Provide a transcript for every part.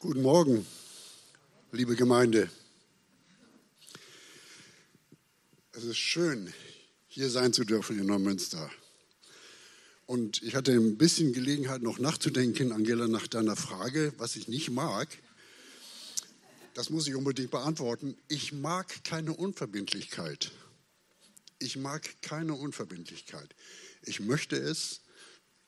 Guten Morgen, liebe Gemeinde. Es ist schön, hier sein zu dürfen in Neumünster. Und ich hatte ein bisschen Gelegenheit, noch nachzudenken, Angela, nach deiner Frage, was ich nicht mag. Das muss ich unbedingt beantworten. Ich mag keine Unverbindlichkeit. Ich mag keine Unverbindlichkeit. Ich möchte es,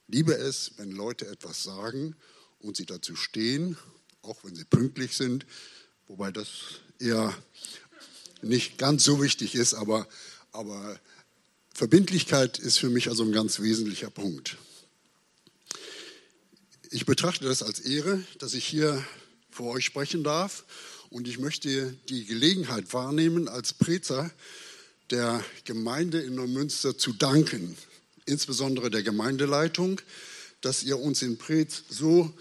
liebe es, wenn Leute etwas sagen und sie dazu stehen auch wenn sie pünktlich sind, wobei das eher nicht ganz so wichtig ist, aber, aber Verbindlichkeit ist für mich also ein ganz wesentlicher Punkt. Ich betrachte das als Ehre, dass ich hier vor euch sprechen darf und ich möchte die Gelegenheit wahrnehmen, als Prezer der Gemeinde in Neumünster zu danken, insbesondere der Gemeindeleitung, dass ihr uns in Prez so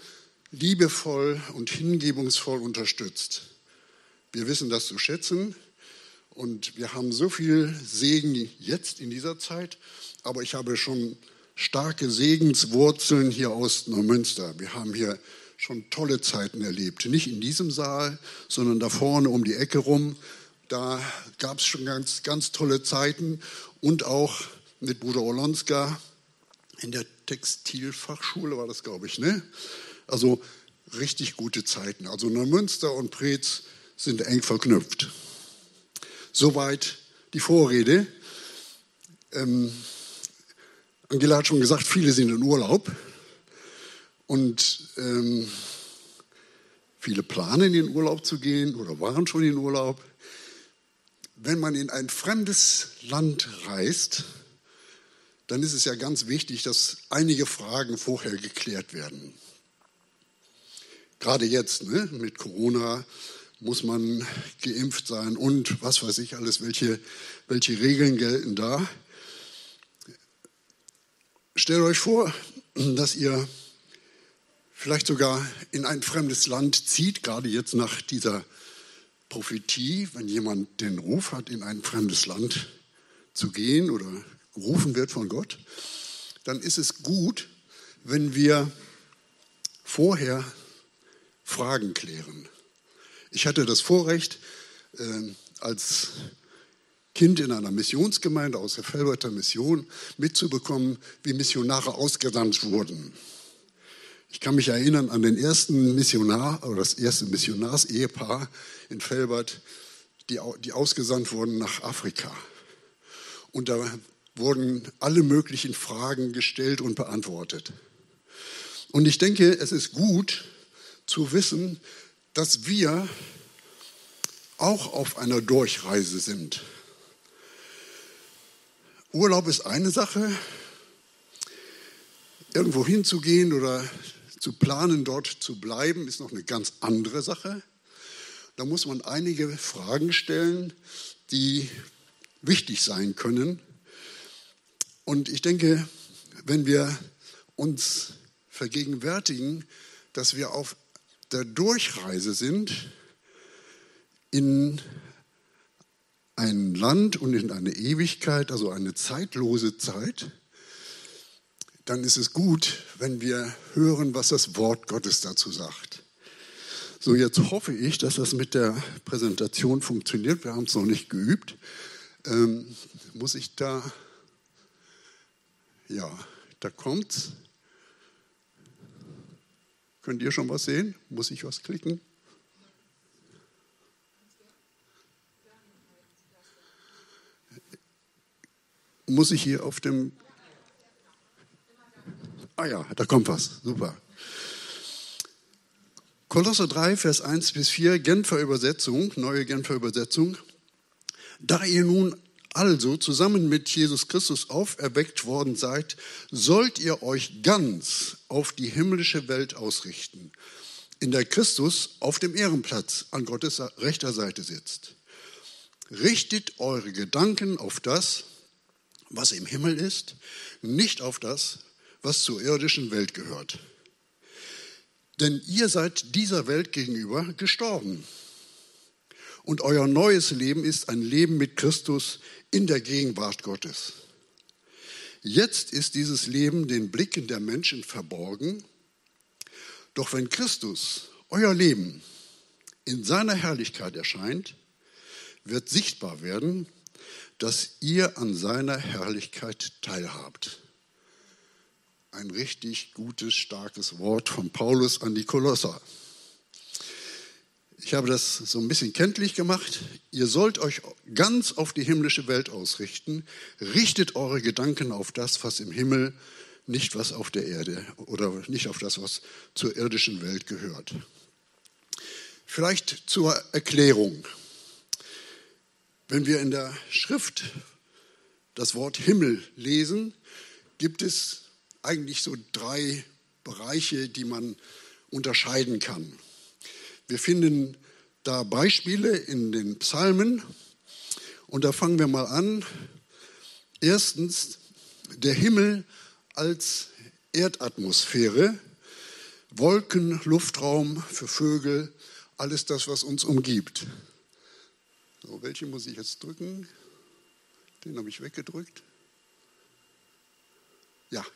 liebevoll und hingebungsvoll unterstützt. Wir wissen das zu schätzen und wir haben so viel Segen jetzt in dieser Zeit, aber ich habe schon starke Segenswurzeln hier aus Neumünster. Wir haben hier schon tolle Zeiten erlebt. Nicht in diesem Saal, sondern da vorne um die Ecke rum. Da gab es schon ganz, ganz tolle Zeiten und auch mit Bruder Olonska in der Textilfachschule war das, glaube ich, ne? Also richtig gute Zeiten. Also Neumünster und Preetz sind eng verknüpft. Soweit die Vorrede. Ähm, Angela hat schon gesagt, viele sind in Urlaub und ähm, viele planen in Urlaub zu gehen oder waren schon in Urlaub. Wenn man in ein fremdes Land reist, dann ist es ja ganz wichtig, dass einige Fragen vorher geklärt werden. Gerade jetzt ne, mit Corona muss man geimpft sein und was weiß ich alles, welche, welche Regeln gelten da. Stellt euch vor, dass ihr vielleicht sogar in ein fremdes Land zieht, gerade jetzt nach dieser Prophetie, wenn jemand den Ruf hat, in ein fremdes Land zu gehen oder gerufen wird von Gott, dann ist es gut, wenn wir vorher Fragen klären. Ich hatte das Vorrecht, äh, als Kind in einer Missionsgemeinde aus der Felberter Mission mitzubekommen, wie Missionare ausgesandt wurden. Ich kann mich erinnern an den ersten Missionar oder das erste Missionarsehepaar in Felbert, die, die ausgesandt wurden nach Afrika. Und da wurden alle möglichen Fragen gestellt und beantwortet. Und ich denke, es ist gut, zu wissen, dass wir auch auf einer Durchreise sind. Urlaub ist eine Sache, irgendwo hinzugehen oder zu planen, dort zu bleiben, ist noch eine ganz andere Sache. Da muss man einige Fragen stellen, die wichtig sein können. Und ich denke, wenn wir uns vergegenwärtigen, dass wir auf der Durchreise sind in ein Land und in eine Ewigkeit, also eine zeitlose Zeit, dann ist es gut, wenn wir hören, was das Wort Gottes dazu sagt. So, jetzt hoffe ich, dass das mit der Präsentation funktioniert. Wir haben es noch nicht geübt. Ähm, muss ich da, ja, da kommt's. Könnt ihr schon was sehen? Muss ich was klicken? Muss ich hier auf dem... Ah ja, da kommt was. Super. Kolosser 3, Vers 1 bis 4, Genfer Übersetzung, neue Genfer Übersetzung. Da ihr nun also zusammen mit Jesus Christus auferweckt worden seid, sollt ihr euch ganz auf die himmlische Welt ausrichten, in der Christus auf dem Ehrenplatz an Gottes rechter Seite sitzt. Richtet eure Gedanken auf das, was im Himmel ist, nicht auf das, was zur irdischen Welt gehört. Denn ihr seid dieser Welt gegenüber gestorben und euer neues Leben ist ein Leben mit Christus in der Gegenwart Gottes. Jetzt ist dieses Leben den Blicken der Menschen verborgen, doch wenn Christus, euer Leben in seiner Herrlichkeit erscheint, wird sichtbar werden, dass ihr an seiner Herrlichkeit teilhabt. Ein richtig gutes, starkes Wort von Paulus an die Kolosser. Ich habe das so ein bisschen kenntlich gemacht. Ihr sollt euch ganz auf die himmlische Welt ausrichten. Richtet eure Gedanken auf das, was im Himmel, nicht was auf der Erde oder nicht auf das, was zur irdischen Welt gehört. Vielleicht zur Erklärung. Wenn wir in der Schrift das Wort Himmel lesen, gibt es eigentlich so drei Bereiche, die man unterscheiden kann. Wir finden da Beispiele in den Psalmen und da fangen wir mal an. Erstens, der Himmel als Erdatmosphäre, Wolken, Luftraum für Vögel, alles das, was uns umgibt. So, welche muss ich jetzt drücken? Den habe ich weggedrückt. Ja.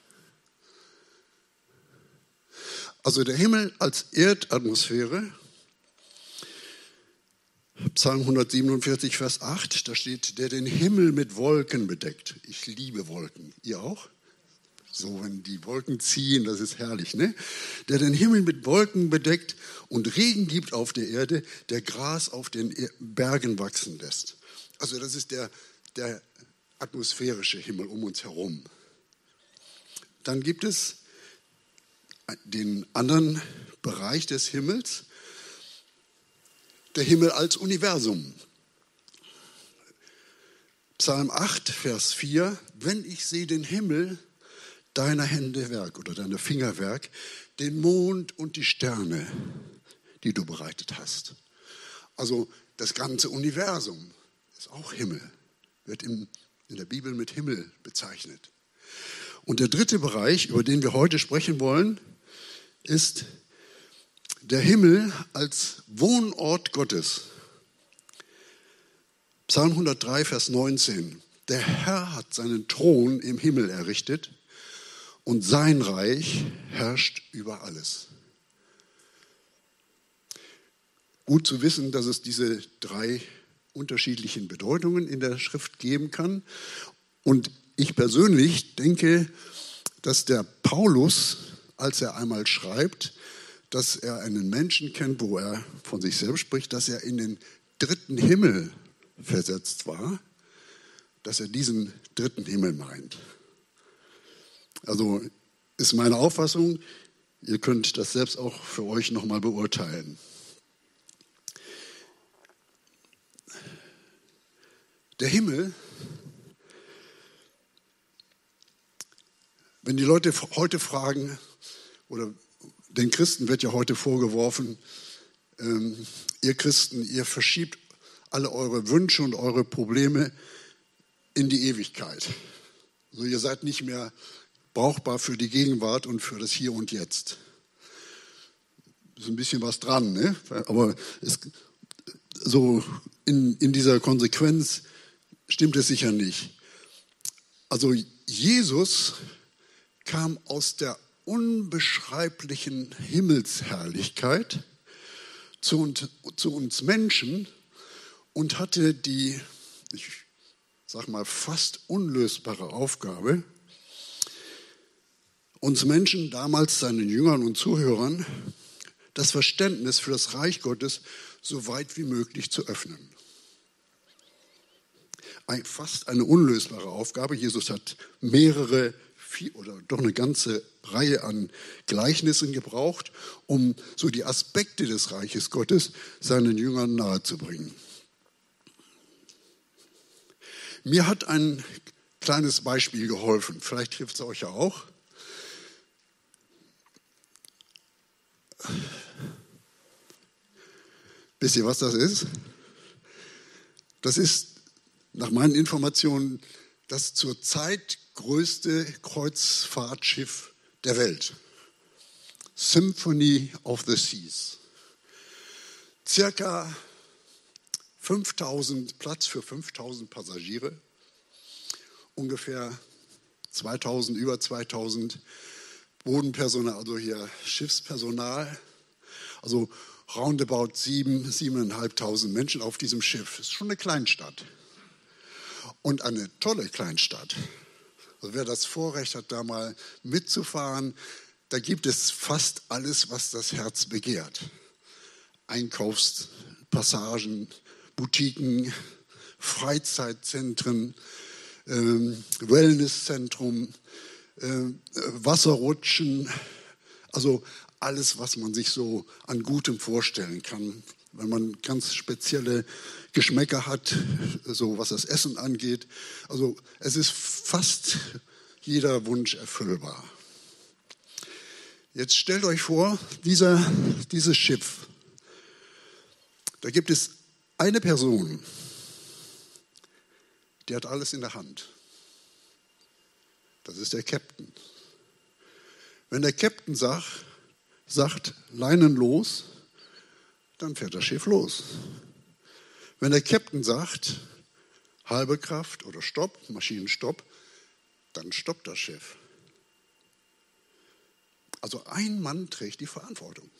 Also der Himmel als Erdatmosphäre Psalm 147, Vers 8, da steht, der den Himmel mit Wolken bedeckt. Ich liebe Wolken. Ihr auch? So, wenn die Wolken ziehen, das ist herrlich, ne? Der den Himmel mit Wolken bedeckt und Regen gibt auf der Erde, der Gras auf den e- Bergen wachsen lässt. Also, das ist der, der atmosphärische Himmel um uns herum. Dann gibt es den anderen Bereich des Himmels, der Himmel als Universum. Psalm 8, Vers 4, wenn ich sehe den Himmel, deiner Hände Werk oder deiner Fingerwerk, den Mond und die Sterne, die du bereitet hast. Also das ganze Universum ist auch Himmel, wird in, in der Bibel mit Himmel bezeichnet. Und der dritte Bereich, über den wir heute sprechen wollen, ist der Himmel als Wohnort Gottes. Psalm 103, Vers 19. Der Herr hat seinen Thron im Himmel errichtet und sein Reich herrscht über alles. Gut zu wissen, dass es diese drei unterschiedlichen Bedeutungen in der Schrift geben kann. Und ich persönlich denke, dass der Paulus, als er einmal schreibt, dass er einen Menschen kennt, wo er von sich selbst spricht, dass er in den dritten Himmel versetzt war, dass er diesen dritten Himmel meint. Also ist meine Auffassung, ihr könnt das selbst auch für euch nochmal beurteilen. Der Himmel, wenn die Leute heute fragen, oder den Christen wird ja heute vorgeworfen, ähm, ihr Christen, ihr verschiebt alle eure Wünsche und eure Probleme in die Ewigkeit. Also ihr seid nicht mehr brauchbar für die Gegenwart und für das Hier und Jetzt. Ist ein bisschen was dran, ne? aber es, so in, in dieser Konsequenz stimmt es sicher nicht. Also Jesus kam aus der unbeschreiblichen Himmelsherrlichkeit zu uns, zu uns Menschen und hatte die, ich sag mal, fast unlösbare Aufgabe, uns Menschen, damals seinen Jüngern und Zuhörern, das Verständnis für das Reich Gottes so weit wie möglich zu öffnen. Ein, fast eine unlösbare Aufgabe. Jesus hat mehrere viel, oder doch eine ganze Reihe an Gleichnissen gebraucht, um so die Aspekte des Reiches Gottes seinen Jüngern nahezubringen. Mir hat ein kleines Beispiel geholfen, vielleicht trifft es euch ja auch. Wisst ihr, was das ist? Das ist nach meinen Informationen das zurzeit größte Kreuzfahrtschiff der Welt. Symphony of the Seas. Circa 5000 Platz für 5000 Passagiere, ungefähr 2000, über 2000 Bodenpersonal, also hier Schiffspersonal. Also roundabout sieben, siebeneinhalbtausend Menschen auf diesem Schiff. Das ist schon eine Kleinstadt. Und eine tolle Kleinstadt. Also wer das Vorrecht hat, da mal mitzufahren, da gibt es fast alles, was das Herz begehrt. Einkaufspassagen, Boutiquen, Freizeitzentren, ähm, Wellnesszentrum, äh, Wasserrutschen, also alles, was man sich so an Gutem vorstellen kann. Wenn man ganz spezielle Geschmäcker hat, so was das Essen angeht. Also es ist fast jeder Wunsch erfüllbar. Jetzt stellt euch vor, dieser, dieses Schiff, da gibt es eine Person, die hat alles in der Hand. Das ist der Captain. Wenn der Captain sagt, sagt Leinen los, dann fährt das Schiff los. Wenn der Captain sagt, halbe Kraft oder Stopp, Maschinenstopp, dann stoppt das Schiff. Also ein Mann trägt die Verantwortung.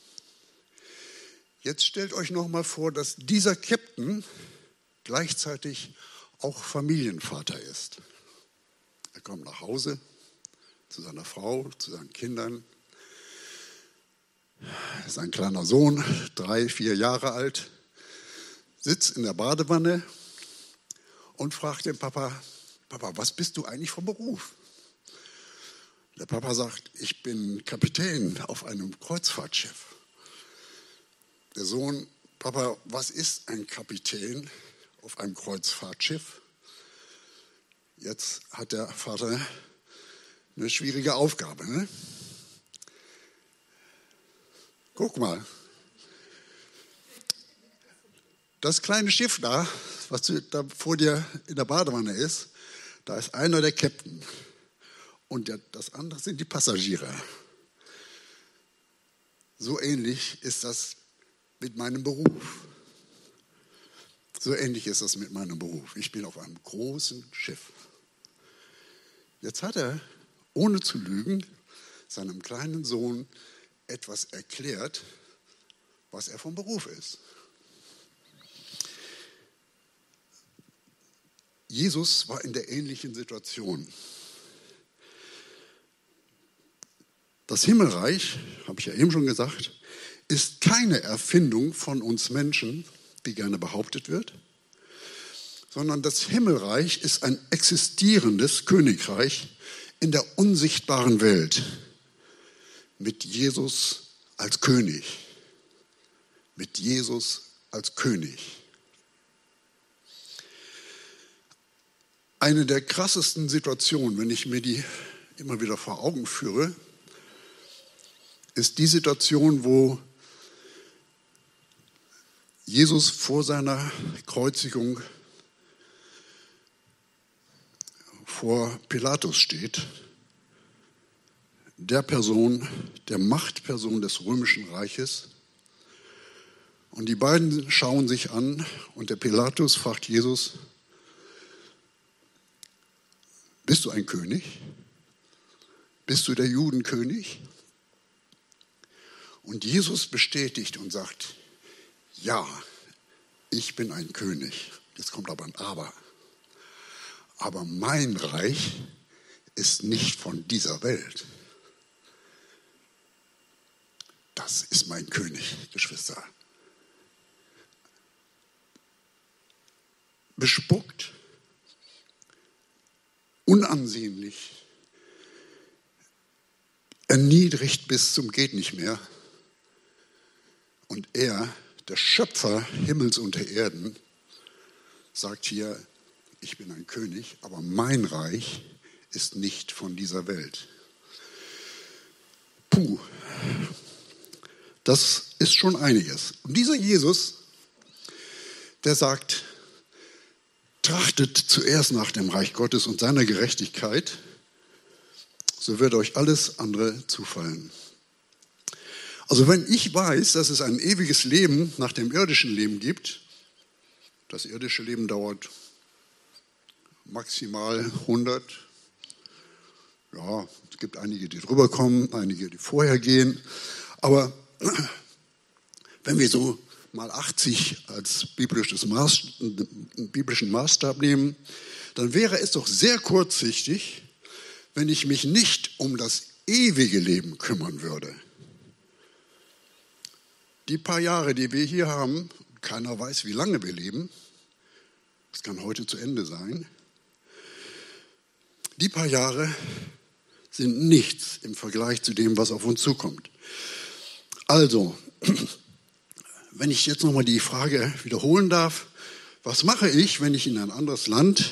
Jetzt stellt euch noch mal vor, dass dieser Captain gleichzeitig auch Familienvater ist. Er kommt nach Hause zu seiner Frau, zu seinen Kindern. Sein kleiner Sohn, drei, vier Jahre alt, sitzt in der Badewanne und fragt den Papa, Papa, was bist du eigentlich vom Beruf? Der Papa sagt, ich bin Kapitän auf einem Kreuzfahrtschiff. Der Sohn, Papa, was ist ein Kapitän auf einem Kreuzfahrtschiff? Jetzt hat der Vater eine schwierige Aufgabe. Ne? Guck mal. Das kleine Schiff da, was da vor dir in der Badewanne ist, da ist einer der Captain und das andere sind die Passagiere. So ähnlich ist das mit meinem Beruf. So ähnlich ist das mit meinem Beruf. Ich bin auf einem großen Schiff. Jetzt hat er, ohne zu lügen, seinem kleinen Sohn etwas erklärt, was er vom Beruf ist. Jesus war in der ähnlichen Situation. Das Himmelreich, habe ich ja eben schon gesagt, ist keine Erfindung von uns Menschen, wie gerne behauptet wird, sondern das Himmelreich ist ein existierendes Königreich in der unsichtbaren Welt mit Jesus als König. Mit Jesus als König. Eine der krassesten Situationen, wenn ich mir die immer wieder vor Augen führe, ist die Situation, wo Jesus vor seiner Kreuzigung vor Pilatus steht, der Person, der Machtperson des römischen Reiches. Und die beiden schauen sich an und der Pilatus fragt Jesus, bist du ein König? Bist du der Judenkönig? Und Jesus bestätigt und sagt, ja, ich bin ein König. Jetzt kommt aber ein Aber. Aber mein Reich ist nicht von dieser Welt. Das ist mein König, Geschwister. Bespuckt, unansehnlich, erniedrigt bis zum geht nicht mehr und er, der Schöpfer Himmels und der Erden, sagt hier, ich bin ein König, aber mein Reich ist nicht von dieser Welt. Puh, das ist schon einiges. Und dieser Jesus, der sagt, trachtet zuerst nach dem Reich Gottes und seiner Gerechtigkeit, so wird euch alles andere zufallen. Also wenn ich weiß, dass es ein ewiges Leben nach dem irdischen Leben gibt, das irdische Leben dauert maximal 100, ja, es gibt einige, die drüber kommen, einige, die vorher gehen, aber Wenn wir so mal 80 als biblisches Maß, biblischen Maßstab nehmen, dann wäre es doch sehr kurzsichtig, wenn ich mich nicht um das ewige Leben kümmern würde. Die paar Jahre, die wir hier haben, keiner weiß, wie lange wir leben, das kann heute zu Ende sein, die paar Jahre sind nichts im Vergleich zu dem, was auf uns zukommt. Also, wenn ich jetzt nochmal die Frage wiederholen darf, was mache ich, wenn ich in ein anderes Land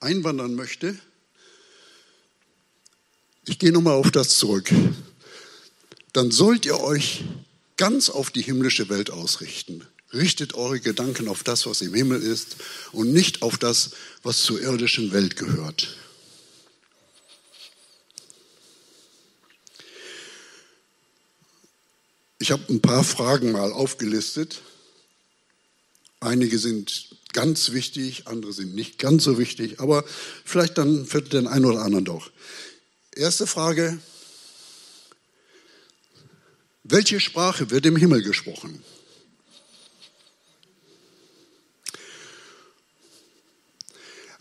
einwandern möchte? Ich gehe nochmal auf das zurück. Dann sollt ihr euch ganz auf die himmlische Welt ausrichten. Richtet eure Gedanken auf das, was im Himmel ist und nicht auf das, was zur irdischen Welt gehört. Ich habe ein paar Fragen mal aufgelistet. Einige sind ganz wichtig, andere sind nicht ganz so wichtig, aber vielleicht dann für den einen oder anderen doch. Erste Frage, welche Sprache wird im Himmel gesprochen?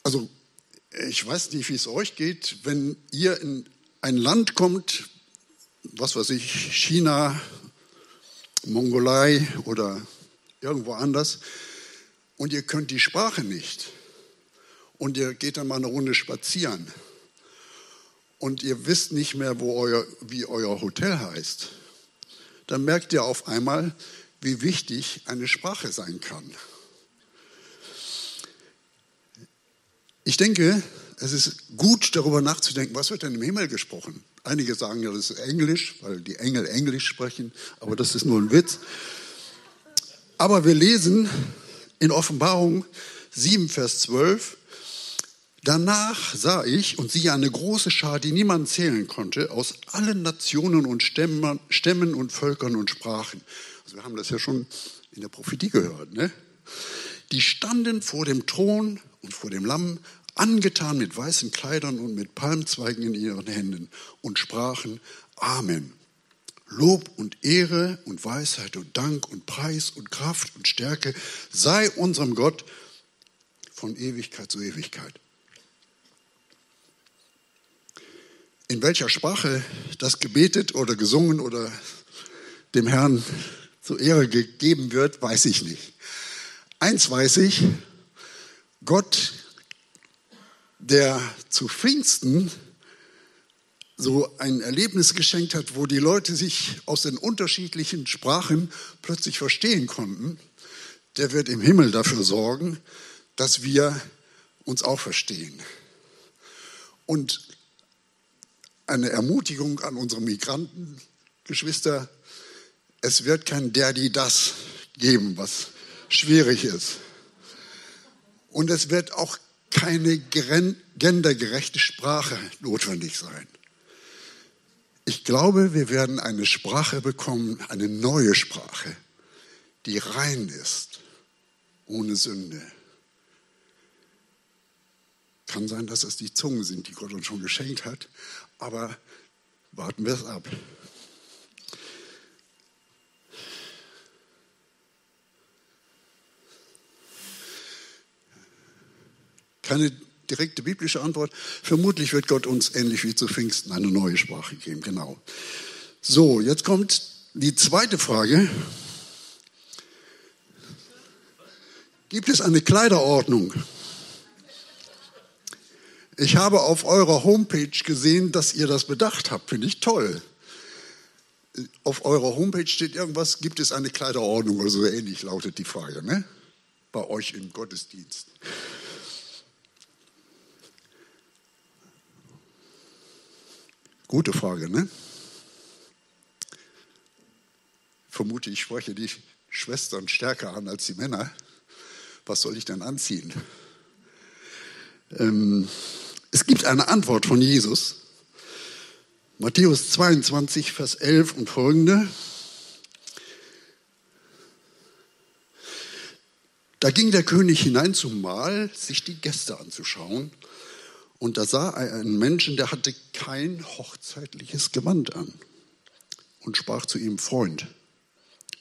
Also ich weiß nicht, wie es euch geht, wenn ihr in ein Land kommt, was weiß ich, China, Mongolei oder irgendwo anders und ihr könnt die Sprache nicht und ihr geht dann mal eine Runde spazieren und ihr wisst nicht mehr, wo euer, wie euer Hotel heißt, dann merkt ihr auf einmal, wie wichtig eine Sprache sein kann. Ich denke, es ist gut darüber nachzudenken, was wird denn im Himmel gesprochen? Einige sagen ja, das ist Englisch, weil die Engel Englisch sprechen, aber das ist nur ein Witz. Aber wir lesen in Offenbarung 7, Vers 12, Danach sah ich und siehe eine große Schar, die niemand zählen konnte, aus allen Nationen und Stämmen, und Völkern und Sprachen. Also wir haben das ja schon in der Prophetie gehört. Ne? Die standen vor dem Thron und vor dem Lamm, angetan mit weißen Kleidern und mit Palmzweigen in ihren Händen und sprachen Amen. Lob und Ehre und Weisheit und Dank und Preis und Kraft und Stärke sei unserem Gott von Ewigkeit zu Ewigkeit. In welcher Sprache das gebetet oder gesungen oder dem Herrn zur Ehre gegeben wird, weiß ich nicht. Eins weiß ich, Gott der zu Pfingsten so ein Erlebnis geschenkt hat, wo die Leute sich aus den unterschiedlichen Sprachen plötzlich verstehen konnten, der wird im Himmel dafür sorgen, dass wir uns auch verstehen. Und eine Ermutigung an unsere Migrantengeschwister, es wird kein der, die das geben, was schwierig ist. Und es wird auch keine gendergerechte Sprache notwendig sein. Ich glaube, wir werden eine Sprache bekommen, eine neue Sprache, die rein ist, ohne Sünde. Kann sein, dass es die Zungen sind, die Gott uns schon geschenkt hat, aber warten wir es ab. Keine direkte biblische Antwort. Vermutlich wird Gott uns ähnlich wie zu Pfingsten eine neue Sprache geben. Genau. So, jetzt kommt die zweite Frage. Gibt es eine Kleiderordnung? Ich habe auf eurer Homepage gesehen, dass ihr das bedacht habt. Finde ich toll. Auf eurer Homepage steht irgendwas, gibt es eine Kleiderordnung oder so ähnlich, lautet die Frage, ne? Bei euch im Gottesdienst. Gute Frage, ne? Vermute, ich spreche die Schwestern stärker an als die Männer. Was soll ich denn anziehen? Ähm, es gibt eine Antwort von Jesus. Matthäus 22, Vers 11 und folgende. Da ging der König hinein zum Mahl, sich die Gäste anzuschauen. Und da sah er einen Menschen, der hatte kein hochzeitliches Gewand an und sprach zu ihm, Freund,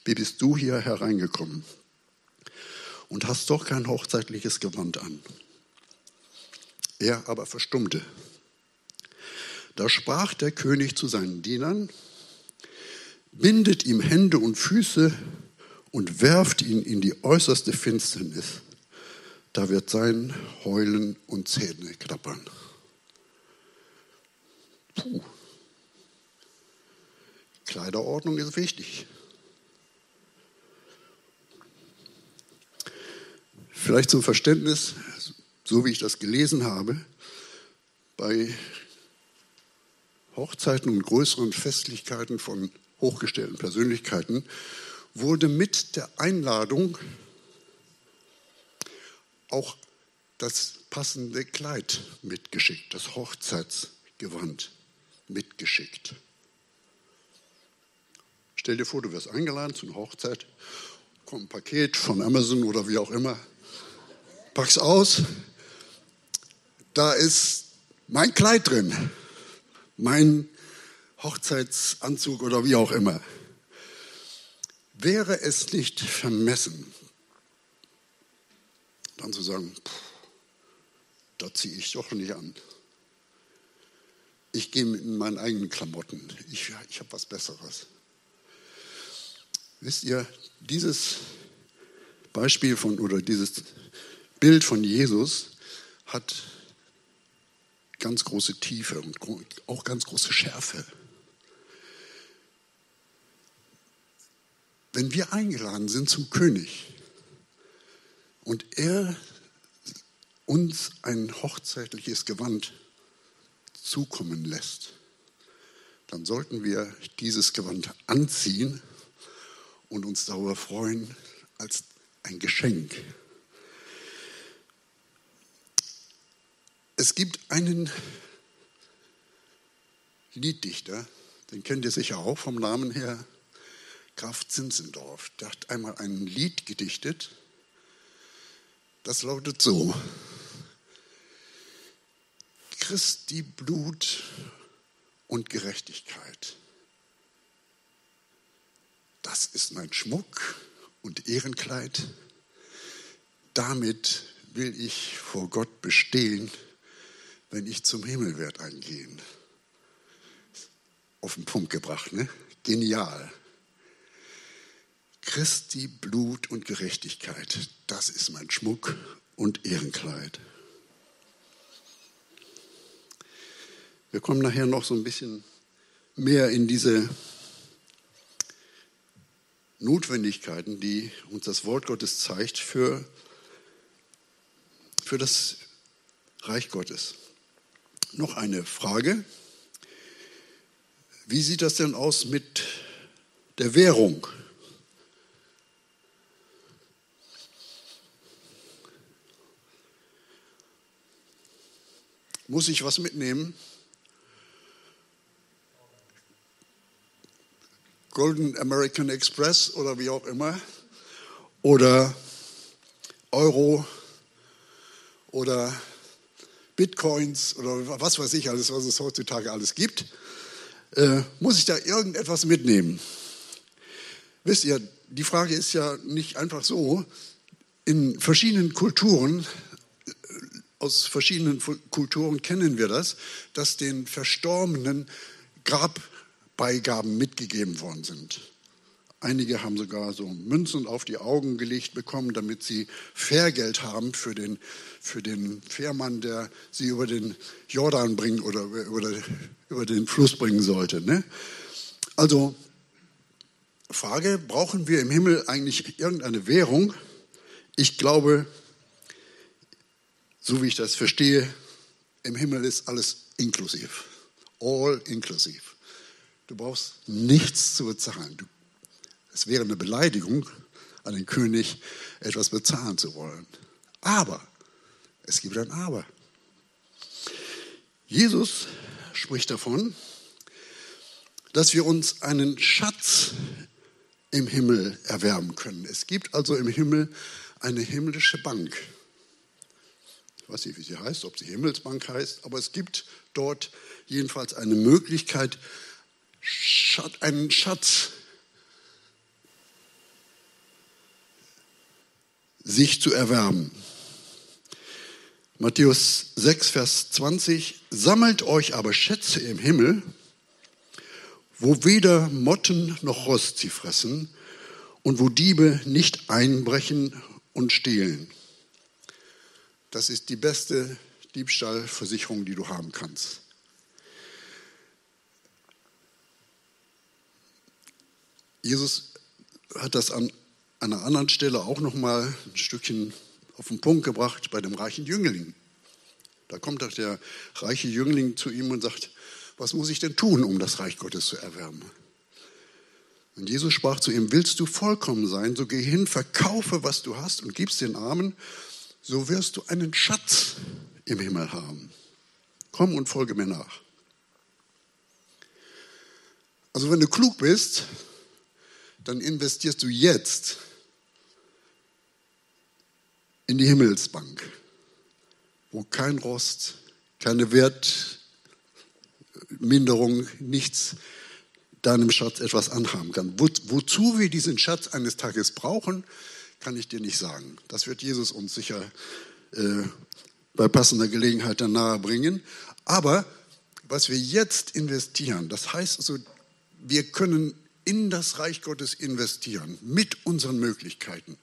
wie bist du hier hereingekommen und hast doch kein hochzeitliches Gewand an? Er aber verstummte. Da sprach der König zu seinen Dienern, bindet ihm Hände und Füße und werft ihn in die äußerste Finsternis. Da wird sein Heulen und Zähne knappern. Puh. Kleiderordnung ist wichtig. Vielleicht zum Verständnis, so wie ich das gelesen habe, bei Hochzeiten und größeren Festlichkeiten von hochgestellten Persönlichkeiten wurde mit der Einladung auch das passende Kleid mitgeschickt, das Hochzeitsgewand mitgeschickt. Stell dir vor, du wirst eingeladen zu einer Hochzeit, kommt ein Paket von Amazon oder wie auch immer, pack's aus, da ist mein Kleid drin, mein Hochzeitsanzug oder wie auch immer. Wäre es nicht vermessen, dann zu sagen, da ziehe ich doch nicht an. Ich gehe in meinen eigenen Klamotten. Ich, ich habe was Besseres. Wisst ihr, dieses Beispiel von oder dieses Bild von Jesus hat ganz große Tiefe und auch ganz große Schärfe. Wenn wir eingeladen sind zum König und er uns ein hochzeitliches Gewand zukommen lässt, dann sollten wir dieses Gewand anziehen und uns darüber freuen als ein Geschenk. Es gibt einen Lieddichter, den kennt ihr sicher auch vom Namen her, Graf Zinzendorf. Der hat einmal ein Lied gedichtet, das lautet so. Christi Blut und Gerechtigkeit das ist mein Schmuck und Ehrenkleid. Damit will ich vor Gott bestehen, wenn ich zum Himmel werde eingehen. Auf den Punkt gebracht, ne? Genial. Christi Blut und Gerechtigkeit, das ist mein Schmuck und Ehrenkleid. Wir kommen nachher noch so ein bisschen mehr in diese Notwendigkeiten, die uns das Wort Gottes zeigt für, für das Reich Gottes. Noch eine Frage. Wie sieht das denn aus mit der Währung? Muss ich was mitnehmen? Golden American Express oder wie auch immer oder Euro oder Bitcoins oder was weiß ich alles, was es heutzutage alles gibt, äh, muss ich da irgendetwas mitnehmen? Wisst ihr, die Frage ist ja nicht einfach so. In verschiedenen Kulturen, aus verschiedenen Kulturen kennen wir das, dass den Verstorbenen Grab Beigaben mitgegeben worden sind. Einige haben sogar so Münzen auf die Augen gelegt bekommen, damit sie Fährgeld haben für den, für den Fährmann, der sie über den Jordan bringen oder über, über den Fluss bringen sollte. Ne? Also, Frage, brauchen wir im Himmel eigentlich irgendeine Währung? Ich glaube, so wie ich das verstehe, im Himmel ist alles inklusiv. All inklusiv. Du brauchst nichts zu bezahlen. Du, es wäre eine Beleidigung an den König, etwas bezahlen zu wollen. Aber, es gibt ein Aber. Jesus spricht davon, dass wir uns einen Schatz im Himmel erwerben können. Es gibt also im Himmel eine himmlische Bank. Ich weiß nicht, wie sie heißt, ob sie Himmelsbank heißt, aber es gibt dort jedenfalls eine Möglichkeit, einen Schatz sich zu erwärmen. Matthäus 6, Vers 20, sammelt euch aber Schätze im Himmel, wo weder Motten noch Rost sie fressen und wo Diebe nicht einbrechen und stehlen. Das ist die beste Diebstahlversicherung, die du haben kannst. Jesus hat das an einer anderen Stelle auch noch mal ein Stückchen auf den Punkt gebracht bei dem reichen Jüngling. Da kommt doch der reiche Jüngling zu ihm und sagt, was muss ich denn tun, um das Reich Gottes zu erwärmen? Und Jesus sprach zu ihm, willst du vollkommen sein, so geh hin, verkaufe, was du hast und gib's den Armen, so wirst du einen Schatz im Himmel haben. Komm und folge mir nach. Also wenn du klug bist, dann investierst du jetzt in die Himmelsbank, wo kein Rost, keine Wertminderung, nichts deinem Schatz etwas anhaben kann. Wo, wozu wir diesen Schatz eines Tages brauchen, kann ich dir nicht sagen. Das wird Jesus uns sicher äh, bei passender Gelegenheit dann nahe bringen. Aber was wir jetzt investieren, das heißt also, wir können in das Reich Gottes investieren mit unseren Möglichkeiten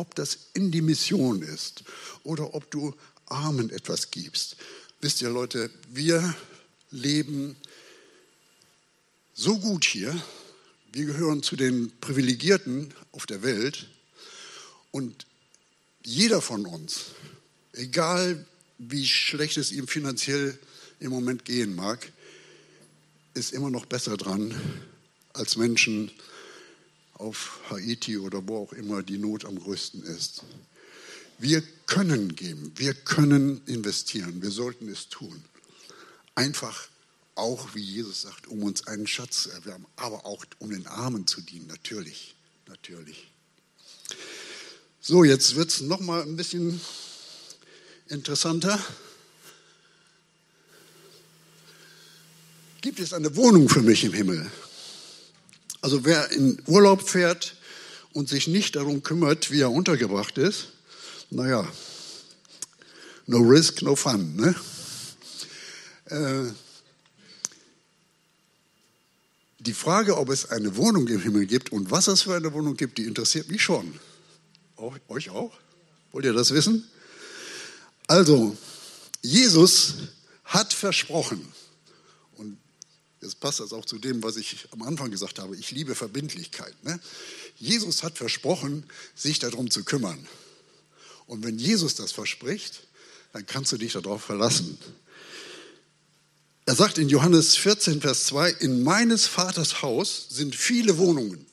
ob das in die Mission ist oder ob du Armen etwas gibst. Wisst ihr Leute, wir leben so gut hier, wir gehören zu den Privilegierten auf der Welt und jeder von uns, egal wie schlecht es ihm finanziell im Moment gehen mag, ist immer noch besser dran als Menschen, auf Haiti oder wo auch immer die Not am größten ist. Wir können geben, wir können investieren, wir sollten es tun. Einfach auch, wie Jesus sagt, um uns einen Schatz zu erwerben, aber auch um den Armen zu dienen, natürlich, natürlich. So, jetzt wird es nochmal ein bisschen interessanter. Gibt es eine Wohnung für mich im Himmel? Also wer in Urlaub fährt und sich nicht darum kümmert, wie er untergebracht ist, naja, no risk, no fun. Ne? Äh, die Frage, ob es eine Wohnung im Himmel gibt und was es für eine Wohnung gibt, die interessiert mich schon. Euch auch? Wollt ihr das wissen? Also, Jesus hat versprochen, Jetzt passt das auch zu dem, was ich am Anfang gesagt habe. Ich liebe Verbindlichkeit. Ne? Jesus hat versprochen, sich darum zu kümmern. Und wenn Jesus das verspricht, dann kannst du dich darauf verlassen. Er sagt in Johannes 14, Vers 2, in meines Vaters Haus sind viele Wohnungen.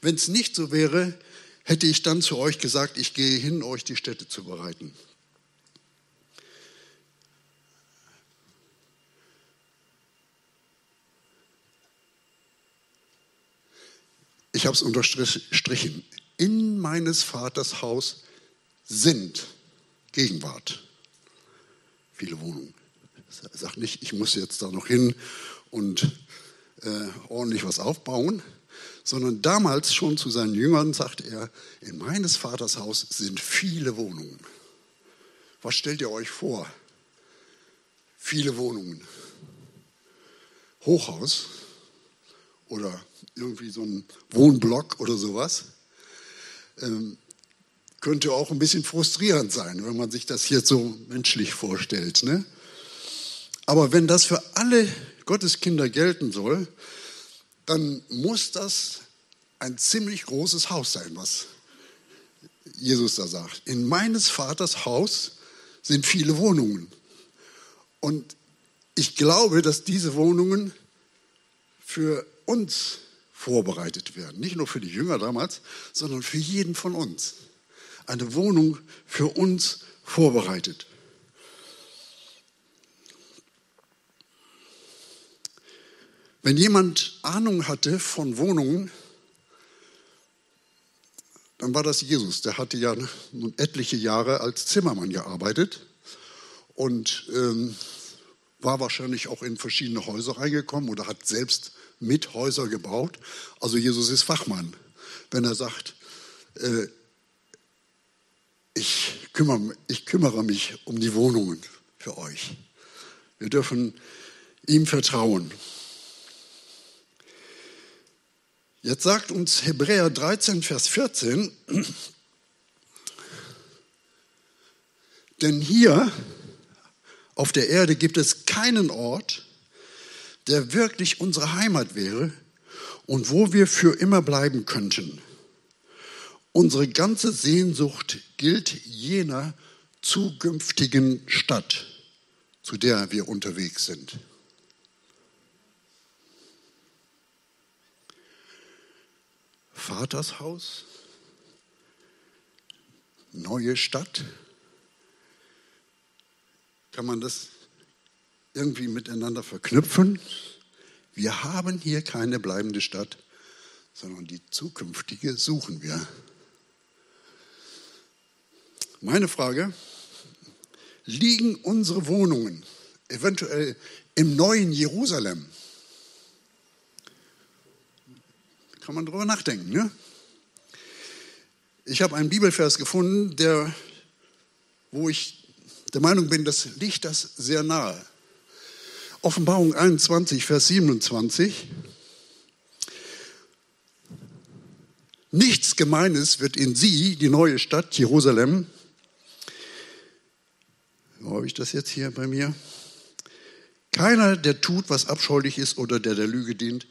Wenn es nicht so wäre, hätte ich dann zu euch gesagt, ich gehe hin, euch die Städte zu bereiten. ich habe es unterstrichen, in meines Vaters Haus sind Gegenwart viele Wohnungen. Sagt nicht, ich muss jetzt da noch hin und äh, ordentlich was aufbauen, sondern damals schon zu seinen Jüngern sagt er, in meines Vaters Haus sind viele Wohnungen. Was stellt ihr euch vor? Viele Wohnungen. Hochhaus oder irgendwie so ein Wohnblock oder sowas. Ähm, könnte auch ein bisschen frustrierend sein, wenn man sich das jetzt so menschlich vorstellt. Ne? Aber wenn das für alle Gotteskinder gelten soll, dann muss das ein ziemlich großes Haus sein, was Jesus da sagt. In meines Vaters Haus sind viele Wohnungen. Und ich glaube, dass diese Wohnungen für uns vorbereitet werden. Nicht nur für die Jünger damals, sondern für jeden von uns. Eine Wohnung für uns vorbereitet. Wenn jemand Ahnung hatte von Wohnungen, dann war das Jesus. Der hatte ja nun etliche Jahre als Zimmermann gearbeitet und ähm, war wahrscheinlich auch in verschiedene Häuser reingekommen oder hat selbst mit Häuser gebaut. Also Jesus ist Fachmann. Wenn er sagt, äh, ich kümmere, ich kümmere mich um die Wohnungen für euch. Wir dürfen ihm vertrauen. Jetzt sagt uns Hebräer 13, Vers 14, denn hier auf der Erde gibt es keinen Ort, der wirklich unsere Heimat wäre und wo wir für immer bleiben könnten. Unsere ganze Sehnsucht gilt jener zukünftigen Stadt, zu der wir unterwegs sind. Vatershaus, neue Stadt. Kann man das irgendwie miteinander verknüpfen? Wir haben hier keine bleibende Stadt, sondern die zukünftige suchen wir. Meine Frage, liegen unsere Wohnungen eventuell im neuen Jerusalem? Kann man drüber nachdenken. Ne? Ich habe einen Bibelvers gefunden, der, wo ich der Meinung bin, das liegt das sehr nahe. Offenbarung 21, Vers 27. Nichts Gemeines wird in sie, die neue Stadt Jerusalem, wo habe ich das jetzt hier bei mir? Keiner, der tut, was abscheulich ist oder der der Lüge dient,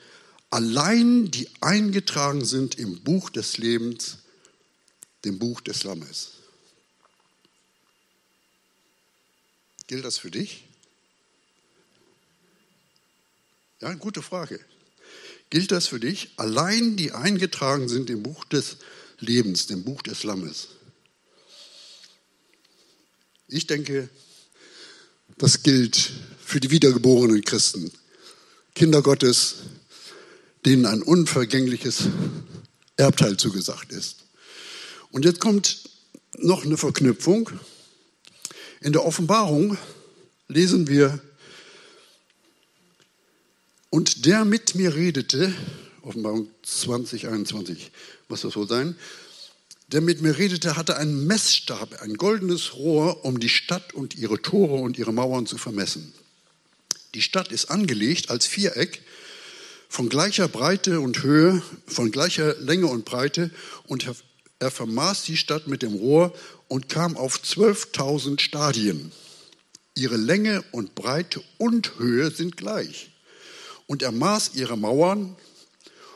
allein die eingetragen sind im Buch des Lebens, dem Buch des Lammes. Gilt das für dich? Ja, gute Frage. Gilt das für dich? Allein die eingetragen sind im Buch des Lebens, dem Buch des Lammes. Ich denke, das gilt für die wiedergeborenen Christen, Kinder Gottes, denen ein unvergängliches Erbteil zugesagt ist. Und jetzt kommt noch eine Verknüpfung. In der Offenbarung lesen wir, und der mit mir redete, Offenbarung 20, 21, muss das wohl sein, der mit mir redete, hatte einen Messstab, ein goldenes Rohr, um die Stadt und ihre Tore und ihre Mauern zu vermessen. Die Stadt ist angelegt als Viereck von gleicher Breite und Höhe, von gleicher Länge und Breite und er vermaß die Stadt mit dem Rohr und kam auf 12.000 Stadien. Ihre Länge und Breite und Höhe sind gleich. Und er maß ihre Mauern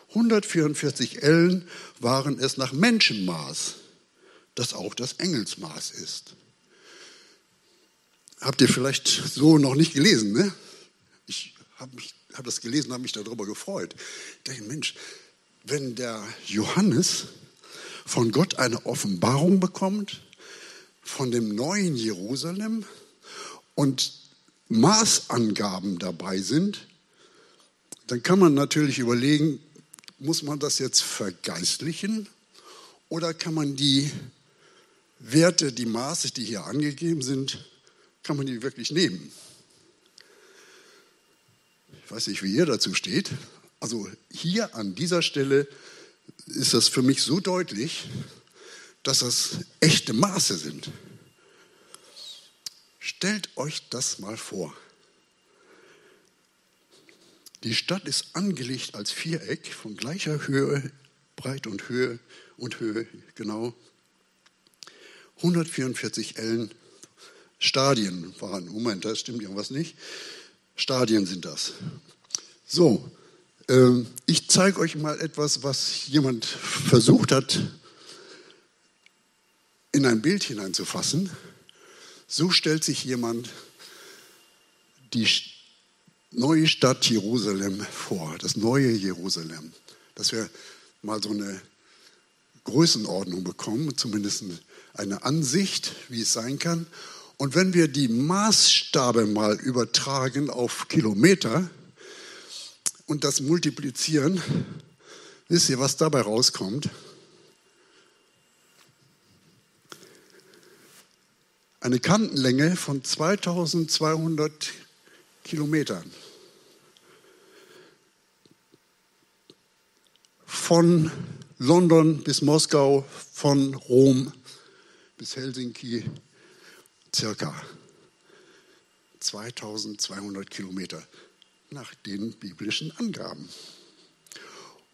144 Ellen waren es nach Menschenmaß, das auch das Engelsmaß ist. Habt ihr vielleicht so noch nicht gelesen, ne? Ich habe hab das gelesen, habe mich darüber gefreut. Ich dachte, Mensch, wenn der Johannes von Gott eine Offenbarung bekommt, von dem neuen Jerusalem und Maßangaben dabei sind, dann kann man natürlich überlegen, muss man das jetzt vergeistlichen oder kann man die Werte, die Maße, die hier angegeben sind, kann man die wirklich nehmen? Weiß nicht, wie ihr dazu steht. Also hier an dieser Stelle ist das für mich so deutlich, dass das echte Maße sind. Stellt euch das mal vor. Die Stadt ist angelegt als Viereck von gleicher Höhe, Breite und Höhe und Höhe, genau. 144 Ellen Stadien waren. Moment, da stimmt irgendwas nicht. Stadien sind das. So, äh, ich zeige euch mal etwas, was jemand versucht hat, in ein Bild hineinzufassen. So stellt sich jemand die neue Stadt Jerusalem vor, das neue Jerusalem, dass wir mal so eine Größenordnung bekommen, zumindest eine Ansicht, wie es sein kann. Und wenn wir die Maßstabe mal übertragen auf Kilometer und das multiplizieren, wisst ihr, was dabei rauskommt? Eine Kantenlänge von 2200 Kilometern. Von London bis Moskau, von Rom bis Helsinki circa 2200 Kilometer nach den biblischen Angaben.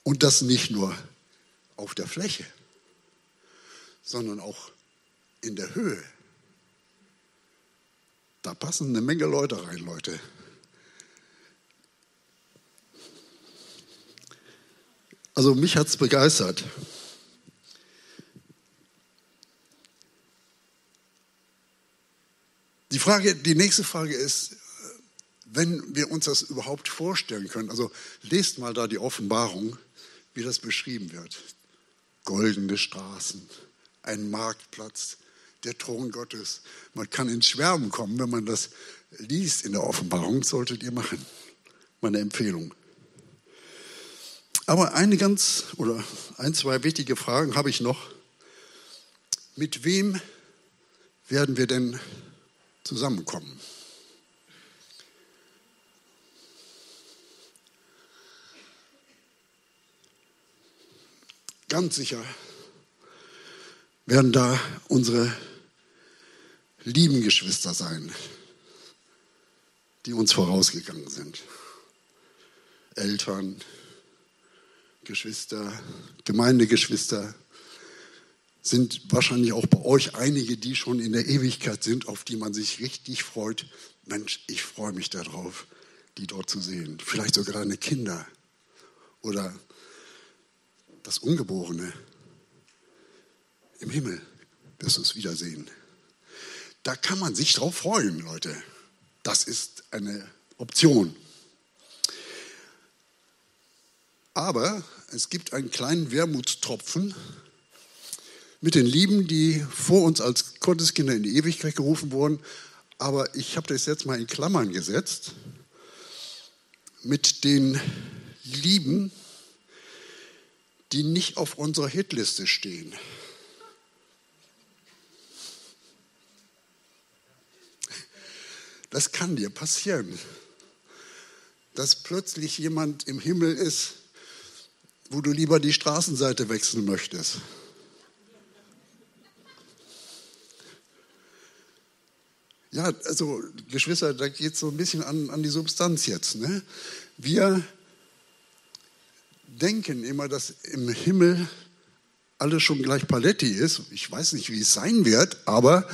Und das nicht nur auf der Fläche, sondern auch in der Höhe. Da passen eine Menge Leute rein, Leute. Also mich hat es begeistert. Die, Frage, die nächste Frage ist, wenn wir uns das überhaupt vorstellen können, also lest mal da die Offenbarung, wie das beschrieben wird. Goldene Straßen, ein Marktplatz, der Thron Gottes. Man kann ins Schwärmen kommen, wenn man das liest in der Offenbarung, solltet ihr machen. Meine Empfehlung. Aber eine ganz oder ein, zwei wichtige Fragen habe ich noch. Mit wem werden wir denn zusammenkommen? Ganz sicher werden da unsere lieben Geschwister sein, die uns vorausgegangen sind. Eltern, Geschwister, Gemeindegeschwister, sind wahrscheinlich auch bei euch einige, die schon in der Ewigkeit sind, auf die man sich richtig freut. Mensch, ich freue mich darauf, die dort zu sehen. Vielleicht sogar deine Kinder oder das Ungeborene im Himmel wirst du es wiedersehen. Da kann man sich drauf freuen, Leute. Das ist eine Option. Aber es gibt einen kleinen Wermutstropfen mit den Lieben, die vor uns als Gotteskinder in die Ewigkeit gerufen wurden. Aber ich habe das jetzt mal in Klammern gesetzt. Mit den Lieben, die nicht auf unserer Hitliste stehen. Das kann dir passieren, dass plötzlich jemand im Himmel ist, wo du lieber die Straßenseite wechseln möchtest. Ja, also Geschwister, da geht es so ein bisschen an, an die Substanz jetzt. Ne? Wir denken immer, dass im Himmel alles schon gleich Paletti ist. Ich weiß nicht, wie es sein wird, aber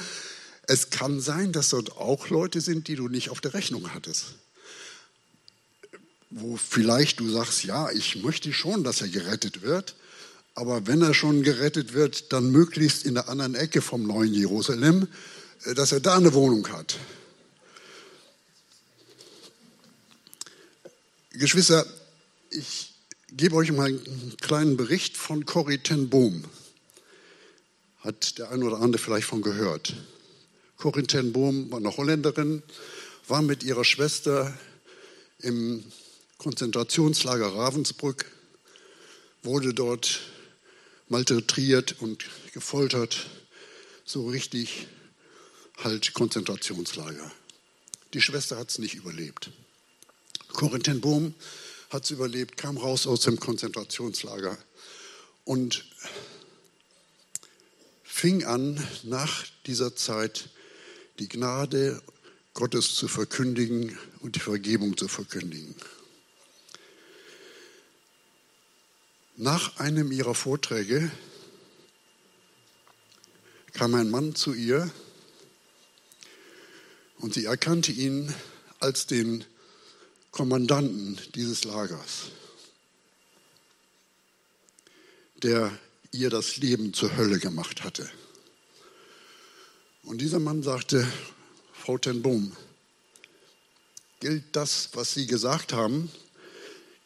es kann sein, dass dort auch Leute sind, die du nicht auf der Rechnung hattest. Wo vielleicht du sagst, ja, ich möchte schon, dass er gerettet wird, aber wenn er schon gerettet wird, dann möglichst in der anderen Ecke vom neuen Jerusalem, dass er da eine Wohnung hat. Geschwister, ich gebe euch mal einen kleinen Bericht von Corrie ten Boom. Hat der eine oder andere vielleicht von gehört. Corinne ten Boom war eine Holländerin, war mit ihrer Schwester im Konzentrationslager Ravensbrück, wurde dort malträtiert und gefoltert, so richtig halt Konzentrationslager. Die Schwester hat es nicht überlebt. Corinne ten Boom hat es überlebt, kam raus aus dem Konzentrationslager und fing an, nach dieser Zeit die Gnade Gottes zu verkündigen und die Vergebung zu verkündigen. Nach einem ihrer Vorträge kam ein Mann zu ihr und sie erkannte ihn als den Kommandanten dieses Lagers, der ihr das Leben zur Hölle gemacht hatte. Und dieser Mann sagte, Frau ten gilt das, was Sie gesagt haben,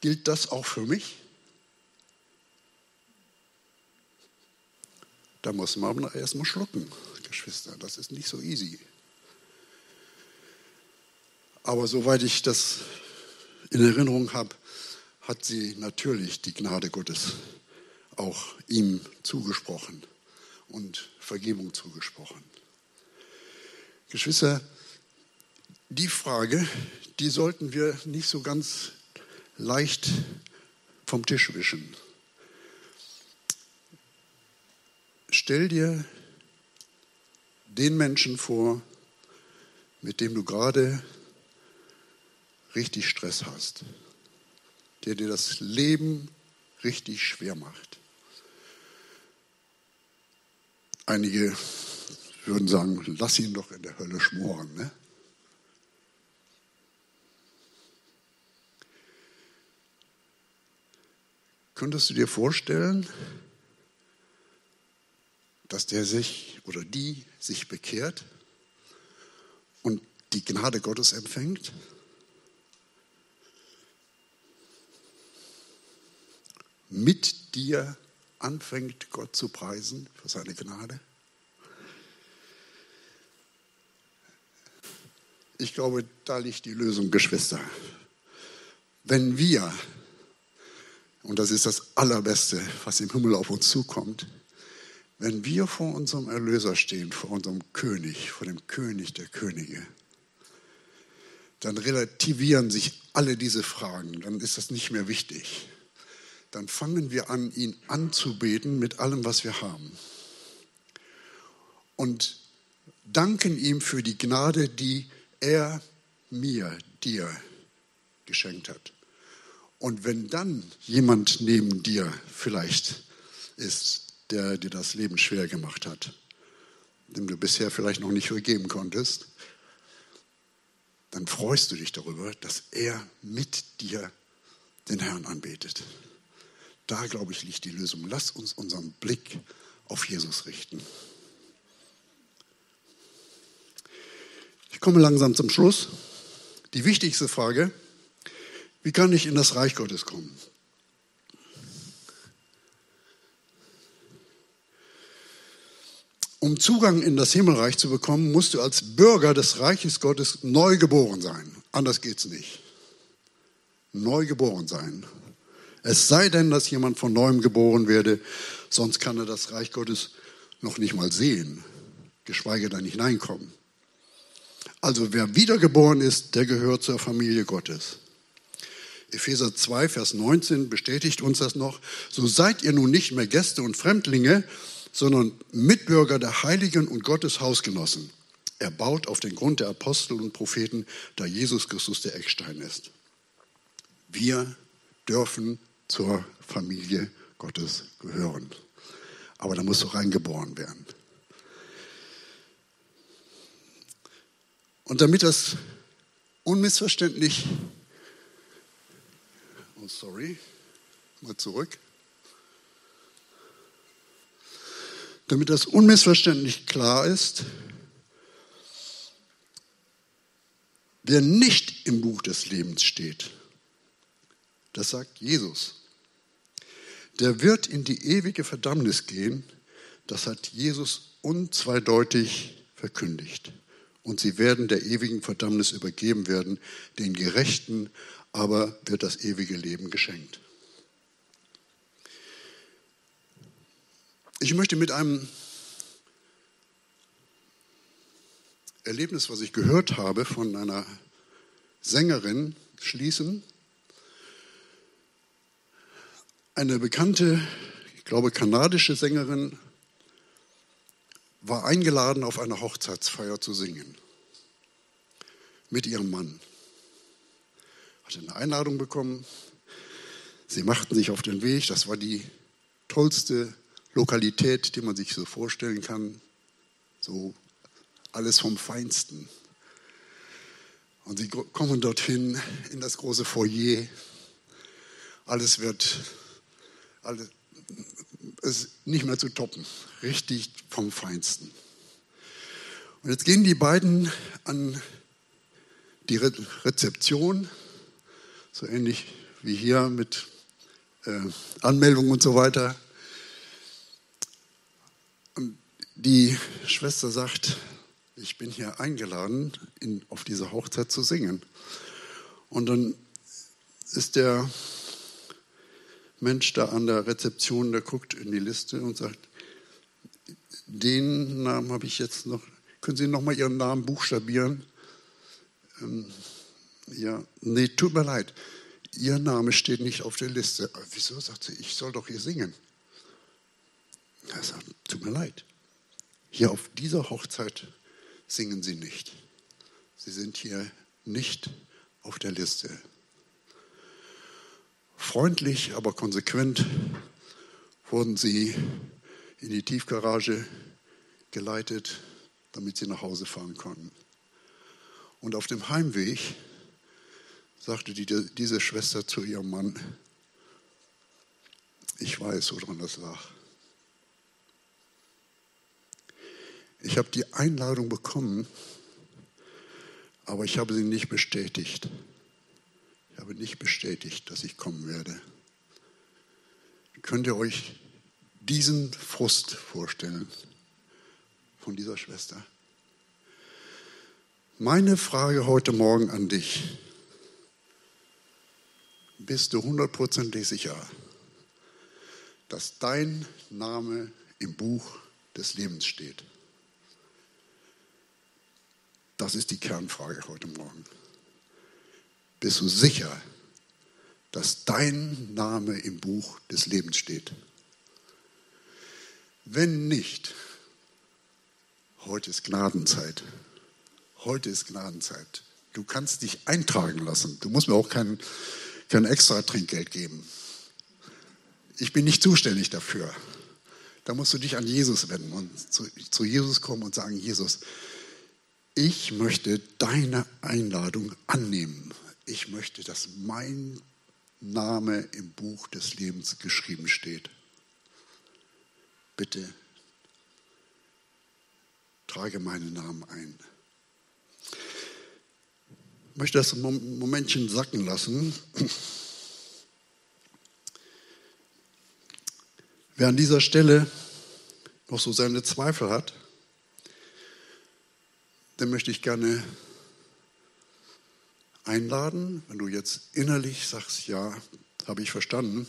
gilt das auch für mich? Da muss man erstmal schlucken, Geschwister. Das ist nicht so easy. Aber soweit ich das in Erinnerung habe, hat sie natürlich die Gnade Gottes auch ihm zugesprochen und Vergebung zugesprochen. Geschwister, die Frage, die sollten wir nicht so ganz leicht vom Tisch wischen. Stell dir den Menschen vor, mit dem du gerade richtig Stress hast, der dir das Leben richtig schwer macht. Einige würden sagen, lass ihn doch in der Hölle schmoren. Ne? Könntest du dir vorstellen, dass der sich oder die sich bekehrt und die Gnade Gottes empfängt? Mit dir anfängt Gott zu preisen für seine Gnade? Ich glaube, da liegt die Lösung, Geschwister. Wenn wir und das ist das Allerbeste, was im Himmel auf uns zukommt. Wenn wir vor unserem Erlöser stehen, vor unserem König, vor dem König der Könige, dann relativieren sich alle diese Fragen, dann ist das nicht mehr wichtig. Dann fangen wir an, ihn anzubeten mit allem, was wir haben. Und danken ihm für die Gnade, die er mir, dir geschenkt hat. Und wenn dann jemand neben dir vielleicht ist, der dir das Leben schwer gemacht hat, dem du bisher vielleicht noch nicht vergeben konntest, dann freust du dich darüber, dass er mit dir den Herrn anbetet. Da, glaube ich, liegt die Lösung. Lass uns unseren Blick auf Jesus richten. Ich komme langsam zum Schluss. Die wichtigste Frage, wie kann ich in das Reich Gottes kommen? Um Zugang in das Himmelreich zu bekommen, musst du als Bürger des Reiches Gottes neu geboren sein. Anders geht es nicht. Neu geboren sein. Es sei denn, dass jemand von neuem geboren werde, sonst kann er das Reich Gottes noch nicht mal sehen, geschweige denn hineinkommen. Also wer wiedergeboren ist, der gehört zur Familie Gottes. Epheser 2, Vers 19 bestätigt uns das noch. So seid ihr nun nicht mehr Gäste und Fremdlinge, sondern Mitbürger der Heiligen und Gottes Hausgenossen. Er baut auf den Grund der Apostel und Propheten, da Jesus Christus der Eckstein ist. Wir dürfen zur Familie Gottes gehören. Aber da muss doch reingeboren werden. Und damit das unmissverständlich Oh, sorry. Mal zurück. Damit das unmissverständlich klar ist, wer nicht im Buch des Lebens steht, das sagt Jesus, der wird in die ewige Verdammnis gehen. Das hat Jesus unzweideutig verkündigt. Und sie werden der ewigen Verdammnis übergeben werden, den Gerechten aber wird das ewige Leben geschenkt. Ich möchte mit einem Erlebnis, was ich gehört habe von einer Sängerin, schließen. Eine bekannte, ich glaube kanadische Sängerin, war eingeladen, auf einer Hochzeitsfeier zu singen mit ihrem Mann hatte eine Einladung bekommen. Sie machten sich auf den Weg. Das war die tollste Lokalität, die man sich so vorstellen kann. So alles vom Feinsten. Und sie kommen dorthin in das große Foyer. Alles wird alles, ist nicht mehr zu toppen. Richtig vom Feinsten. Und jetzt gehen die beiden an die Rezeption so ähnlich wie hier mit äh, Anmeldung und so weiter. Und die Schwester sagt, ich bin hier eingeladen, in, auf dieser Hochzeit zu singen. Und dann ist der Mensch da an der Rezeption, der guckt in die Liste und sagt, den Namen habe ich jetzt noch, können Sie noch mal Ihren Namen buchstabieren? Ähm, ja, nee, tut mir leid. Ihr Name steht nicht auf der Liste. Wieso? sagt sie, ich soll doch hier singen. Er sagt, tut mir leid. Hier auf dieser Hochzeit singen sie nicht. Sie sind hier nicht auf der Liste. Freundlich, aber konsequent wurden sie in die Tiefgarage geleitet, damit sie nach Hause fahren konnten. Und auf dem Heimweg sagte die, diese Schwester zu ihrem Mann, ich weiß, woran das lag. Ich habe die Einladung bekommen, aber ich habe sie nicht bestätigt. Ich habe nicht bestätigt, dass ich kommen werde. Könnt ihr euch diesen Frust vorstellen von dieser Schwester? Meine Frage heute Morgen an dich. Bist du hundertprozentig sicher, dass dein Name im Buch des Lebens steht? Das ist die Kernfrage heute Morgen. Bist du sicher, dass dein Name im Buch des Lebens steht? Wenn nicht, heute ist Gnadenzeit. Heute ist Gnadenzeit. Du kannst dich eintragen lassen. Du musst mir auch kein, kein extra Trinkgeld geben. Ich bin nicht zuständig dafür. Da musst du dich an Jesus wenden und zu, zu Jesus kommen und sagen, Jesus, ich möchte deine Einladung annehmen. Ich möchte, dass mein Name im Buch des Lebens geschrieben steht. Bitte trage meinen Namen ein. Ich möchte das ein Momentchen sacken lassen. Wer an dieser Stelle noch so seine Zweifel hat, den möchte ich gerne einladen, wenn du jetzt innerlich sagst, ja, habe ich verstanden.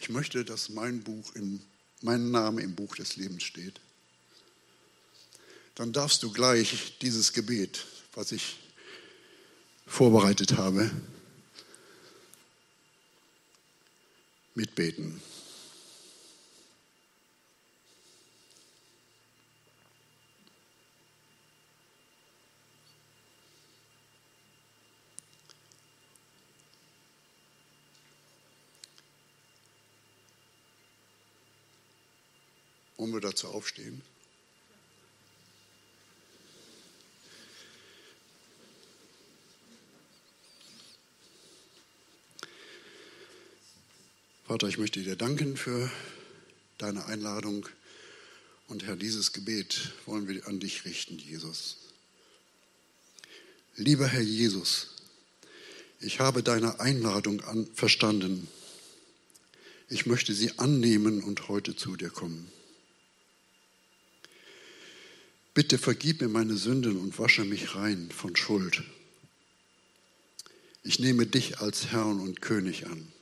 Ich möchte, dass mein Buch in, mein Name im Buch des Lebens steht. Dann darfst du gleich dieses Gebet, was ich vorbereitet habe, mitbeten. Wollen wir dazu aufstehen? Vater, ich möchte dir danken für deine Einladung. Und Herr, dieses Gebet wollen wir an dich richten, Jesus. Lieber Herr Jesus, ich habe deine Einladung an, verstanden. Ich möchte sie annehmen und heute zu dir kommen. Bitte vergib mir meine Sünden und wasche mich rein von Schuld. Ich nehme dich als Herrn und König an.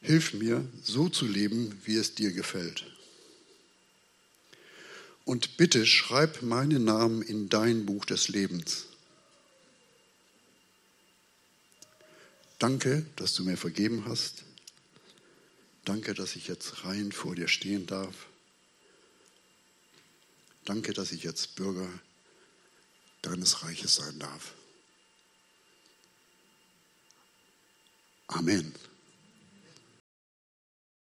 Hilf mir, so zu leben, wie es dir gefällt. Und bitte schreib meinen Namen in dein Buch des Lebens. Danke, dass du mir vergeben hast. Danke, dass ich jetzt rein vor dir stehen darf. Danke, dass ich jetzt Bürger deines Reiches sein darf. Amen.